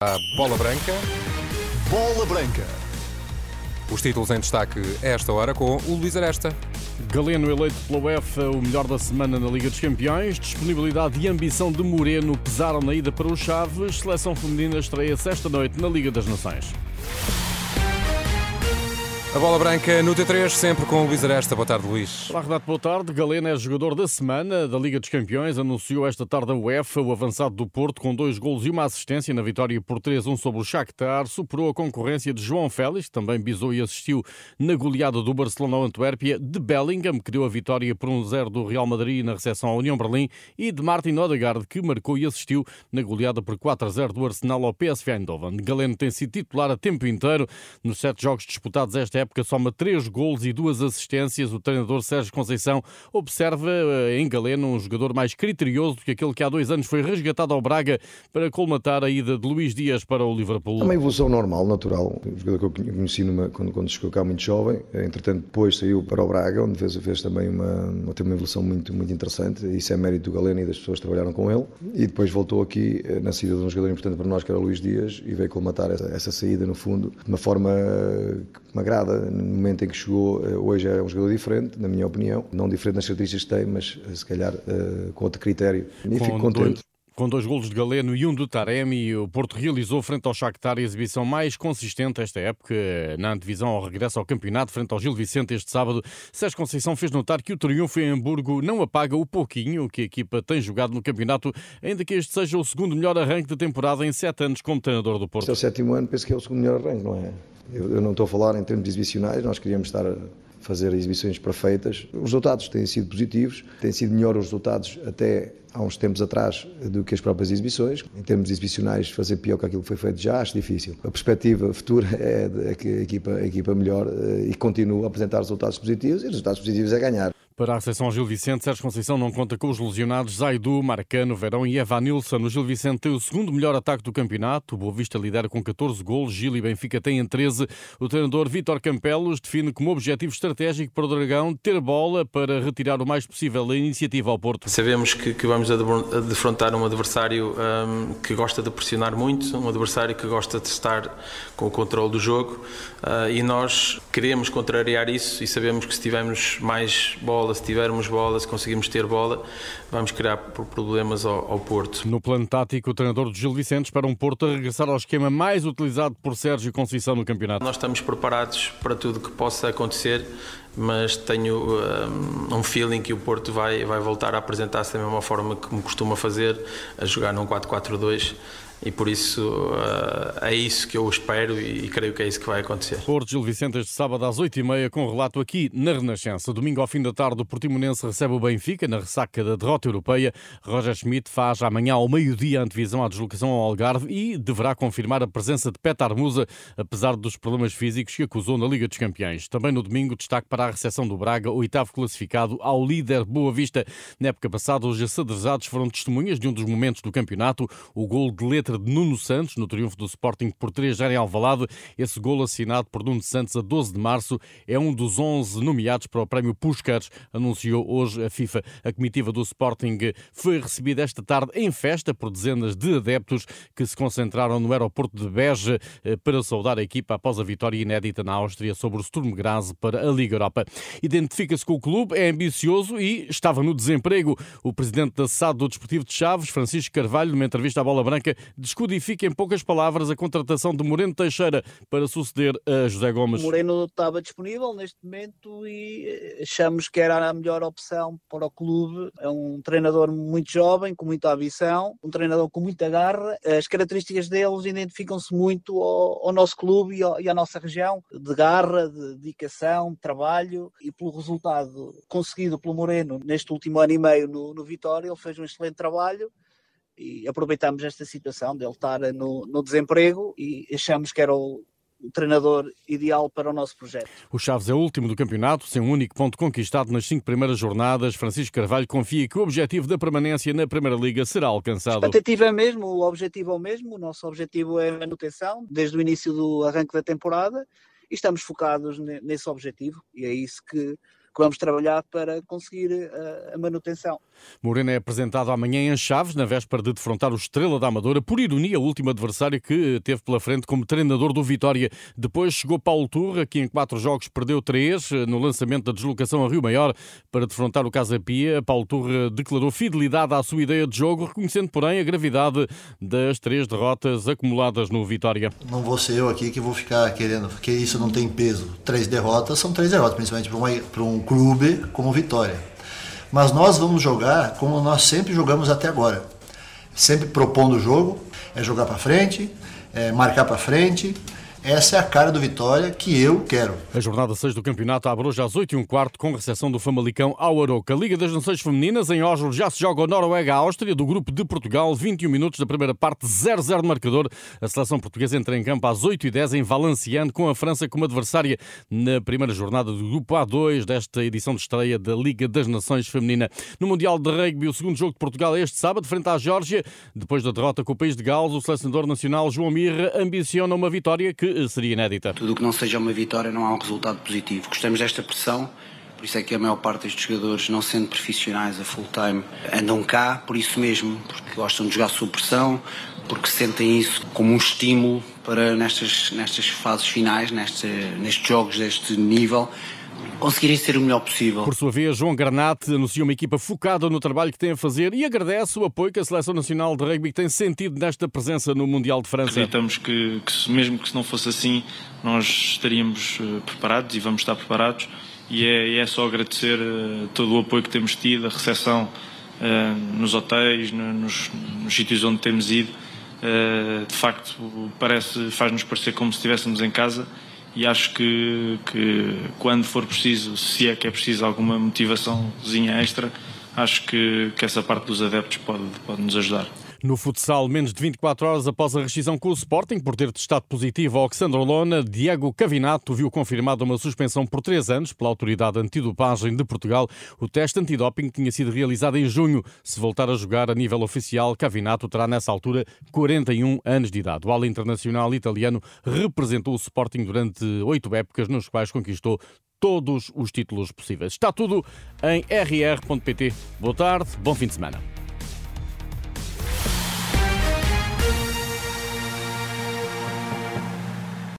A bola branca. Bola Branca. Os títulos em destaque esta hora com o Luís Aresta. Galeno eleito pela UEFA o melhor da semana na Liga dos Campeões. Disponibilidade e ambição de Moreno pesaram na ida para os Chaves. Seleção feminina estreia-se esta noite na Liga das Nações. A bola branca no T3, sempre com o Luís Aresta. Boa tarde, Luís. Olá, Renato, boa tarde. Galeno é jogador da semana da Liga dos Campeões. Anunciou esta tarde a UEFA o avançado do Porto com dois golos e uma assistência na vitória por 3-1 sobre o Shakhtar. Superou a concorrência de João Félix, também bisou e assistiu na goleada do Barcelona ao Antuérpia, de Bellingham, que deu a vitória por 1-0 do Real Madrid na recepção à União Berlim, e de Martin Odegaard, que marcou e assistiu na goleada por 4-0 do Arsenal ao PSV Eindhoven. Galeno tem sido titular a tempo inteiro. Nos sete jogos disputados esta época, soma três golos e duas assistências. O treinador Sérgio Conceição observa eh, em Galeno um jogador mais criterioso do que aquele que há dois anos foi resgatado ao Braga para colmatar a ida de Luís Dias para o Liverpool. É uma evolução normal, natural. Um jogador que eu conheci numa, quando, quando chegou cá muito jovem, entretanto depois saiu para o Braga, onde fez, fez também uma, uma, uma evolução muito, muito interessante. Isso é mérito do Galeno e das pessoas que trabalharam com ele. E depois voltou aqui eh, na saída de um jogador importante para nós, que era o Luís Dias, e veio colmatar essa, essa saída, no fundo, de uma forma que me agrada. No momento em que chegou, eh, hoje é um jogador diferente, na minha opinião. Não diferente nas características que tem, mas eh, se calhar com outro critério. E Com fico contente. dois- Com dois golos de Galeno e um do Taremi, o Porto realizou frente ao Shakhtar a exibição mais consistente esta época na antevisão ao regresso ao campeonato frente ao Gil Vicente este sábado. Sérgio Conceição fez notar que o triunfo em Hamburgo não apaga o pouquinho que a equipa tem jogado no campeonato, ainda que este seja o segundo melhor arranque de temporada em sete anos como treinador do Este Porto. é o sétimo ano, penso que é o segundo melhor arranque, não é? Eu, eu não estou a falar em termos exibicionais, nós queríamos estar a fazer exibições perfeitas. Os resultados têm sido positivos, têm sido melhores os resultados até há uns tempos atrás do que as próprias exibições. Em termos exibicionais, fazer pior que aquilo que foi feito já acho difícil. A perspectiva futura é, de- é que a equipa, a equipa melhor eh, e continue a apresentar resultados positivos e resultados positivos é ganhar. Para a recepção ao Gil Vicente, Sérgio Conceição não conta com os lesionados Zaidu, Marcano, Verão e Evanilson. O Gil Vicente tem o segundo melhor ataque do campeonato. O Boa Vista lidera com 14 golos, Gil e Benfica têm 13. O treinador Vítor Campelos define como objetivo estratégico para o Dragão ter bola para retirar o mais possível a iniciativa ao Porto. Sabemos que, que vamos de- a defrontar um adversário hum, que gosta de pressionar muito, um adversário que gosta de estar com o controle do jogo ah, e nós queremos contrariar isso e sabemos que se tivermos mais bola, se tivermos bola, se conseguirmos ter bola, vamos criar pro- problemas ao, ao Porto. No plano tático, o treinador do Gil Vicente espera um Porto a regressar ao esquema mais utilizado por Sérgio Conceição no campeonato. Nós estamos preparados para tudo que possa acontecer, mas tenho hum, um feeling que o Porto vai, vai voltar a apresentar-se da mesma forma que me costuma fazer, a jogar num 4-4-2 e por isso ah, é isso que eu espero e, e creio que é isso que vai acontecer. Porto Gil Vicente este sábado às 8h30 com relato aqui na Renascença. Domingo ao fim da tarde o Portimonense recebe o Benfica na ressaca da derrota europeia. Roger Schmidt faz amanhã ao meio-dia a antevisão à deslocação ao Algarve e deverá confirmar a presença de Petar Musa, apesar dos problemas físicos que acusou na Liga dos Campeões. Também no domingo destaque para a recepção do Braga, oitavo classificado ao líder Boa Vista. Na época passada os acedrezados foram testemunhas de um dos momentos do campeonato, o gol de letra de Nuno Santos no triunfo do Sporting por 3 em Alvalade. Esse gol assinado por Nuno Santos a 12 de março é um dos 11 nomeados para o prémio Puskás, anunciou hoje a FIFA. A comitiva do Sporting foi recebida esta tarde em festa por dezenas de adeptos que se concentraram no aeroporto de Beja eh, para saudar a equipa após a vitória inédita na Áustria sobre o Sturm Graz para a Liga Europa. Identifica-se com o clube, é ambicioso e estava no desemprego. O presidente da SAD do Desportivo de Chaves, Francisco Carvalho, numa entrevista à Bola Branca, descodifica em poucas palavras a contratação de Moreno Teixeira para suceder a José Gomes. Moreno estava disponível neste momento e eh, achamos que era a melhor opção para o clube. É um treinador muito jovem, com muita ambição, um treinador com muita garra. As características deles identificam-se muito ao, ao nosso clube e, ao- e à nossa região, de garra, de dedicação, de trabalho e pelo resultado conseguido pelo Moreno neste último ano e meio no, no Vitória, ele fez um excelente trabalho e aproveitamos esta situação dele estar no, no desemprego e achamos que era o, o treinador ideal para o nosso projeto. O Chaves é o último do campeonato, sem um único ponto conquistado nas cinco primeiras jornadas. Francisco Carvalho confia que o objetivo da permanência na Primeira Liga será A alcançado. expectativa é mesmo, o objetivo é o mesmo, o nosso objetivo é a manutenção desde o início do arranque da temporada e estamos focados ne- nesse objetivo e é isso que, vamos trabalhar para conseguir a, a manutenção. Morena é apresentado amanhã em Chaves, na véspera de defrontar o Estrela da Amadora, por ironia, o último adversário que teve pela frente como treinador do Vitória. Depois chegou Paulo Turra, que em quatro jogos perdeu três no lançamento da deslocação a Rio Maior para defrontar o Casa Pia. Paulo Turra declarou fidelidade à sua ideia de jogo, reconhecendo, porém, a gravidade das três derrotas acumuladas no Vitória. Não vou ser eu aqui que vou ficar querendo, porque isso não tem peso. Três derrotas são três derrotas, principalmente para um clube como Vitória. Mas nós vamos jogar como nós sempre jogamos até agora. Sempre propondo o jogo, é jogar para frente, é marcar para frente, essa é a cara do Vitória que eu quero. A jornada 6 do campeonato abre hoje às 8 e um quarto com recepção do Famalicão ao Aroca. Liga das Nações Femininas em Oslo já se joga o Noruega-Áustria do grupo de Portugal. 21 minutos da primeira parte, 0-0 de marcador. A seleção portuguesa entra em campo às 8 e 10 em Valenciennes com a França como adversária na primeira jornada do grupo A2 desta edição de estreia da Liga das Nações Feminina. No Mundial de Rugby, o segundo jogo de Portugal é este sábado, frente à Geórgia. Depois da derrota com o país de Gales, o selecionador nacional João Mirra ambiciona uma vitória que seria inédita. Tudo o que não seja uma vitória não há um resultado positivo. Gostamos desta pressão, por isso é que a maior parte destes jogadores, não sendo profissionais a full time, andam cá por isso mesmo, porque gostam de jogar sob pressão, porque sentem isso como um estímulo para nestas, nestas fases finais, nestes jogos deste nível, conseguirem ser o melhor possível. Por sua vez, João Garnate anuncia uma equipa focada no trabalho que tem a fazer e agradece o apoio que a Seleção Nacional de Rugby tem sentido nesta presença no Mundial de França. Acreditamos que, que mesmo que se não fosse assim, nós estaríamos uh, preparados e vamos estar preparados e é, é só agradecer uh, todo o apoio que temos tido, a recepção uh, nos hotéis, no, nos, nos sítios onde temos ido. de facto, parece, faz-nos parecer como se estivéssemos em casa e acho que, que quando for preciso, se é que é preciso alguma motivaçãozinha extra, acho que, que essa parte dos adeptos pode, pode nos ajudar. No futsal, menos de 24 horas após a rescisão com o Sporting por ter testado positivo ao Alexandre Lona, Diego Cavinato viu confirmada uma suspensão por três anos pela Autoridade Antidopagem de Portugal. O teste antidoping tinha sido realizado em junho. Se voltar a jogar a nível oficial, Cavinato terá nessa altura 41 anos de idade. O ala internacional italiano representou o Sporting durante oito épocas, nos quais conquistou todos os títulos possíveis. Está tudo em rr.pt. Boa tarde, bom fim de semana.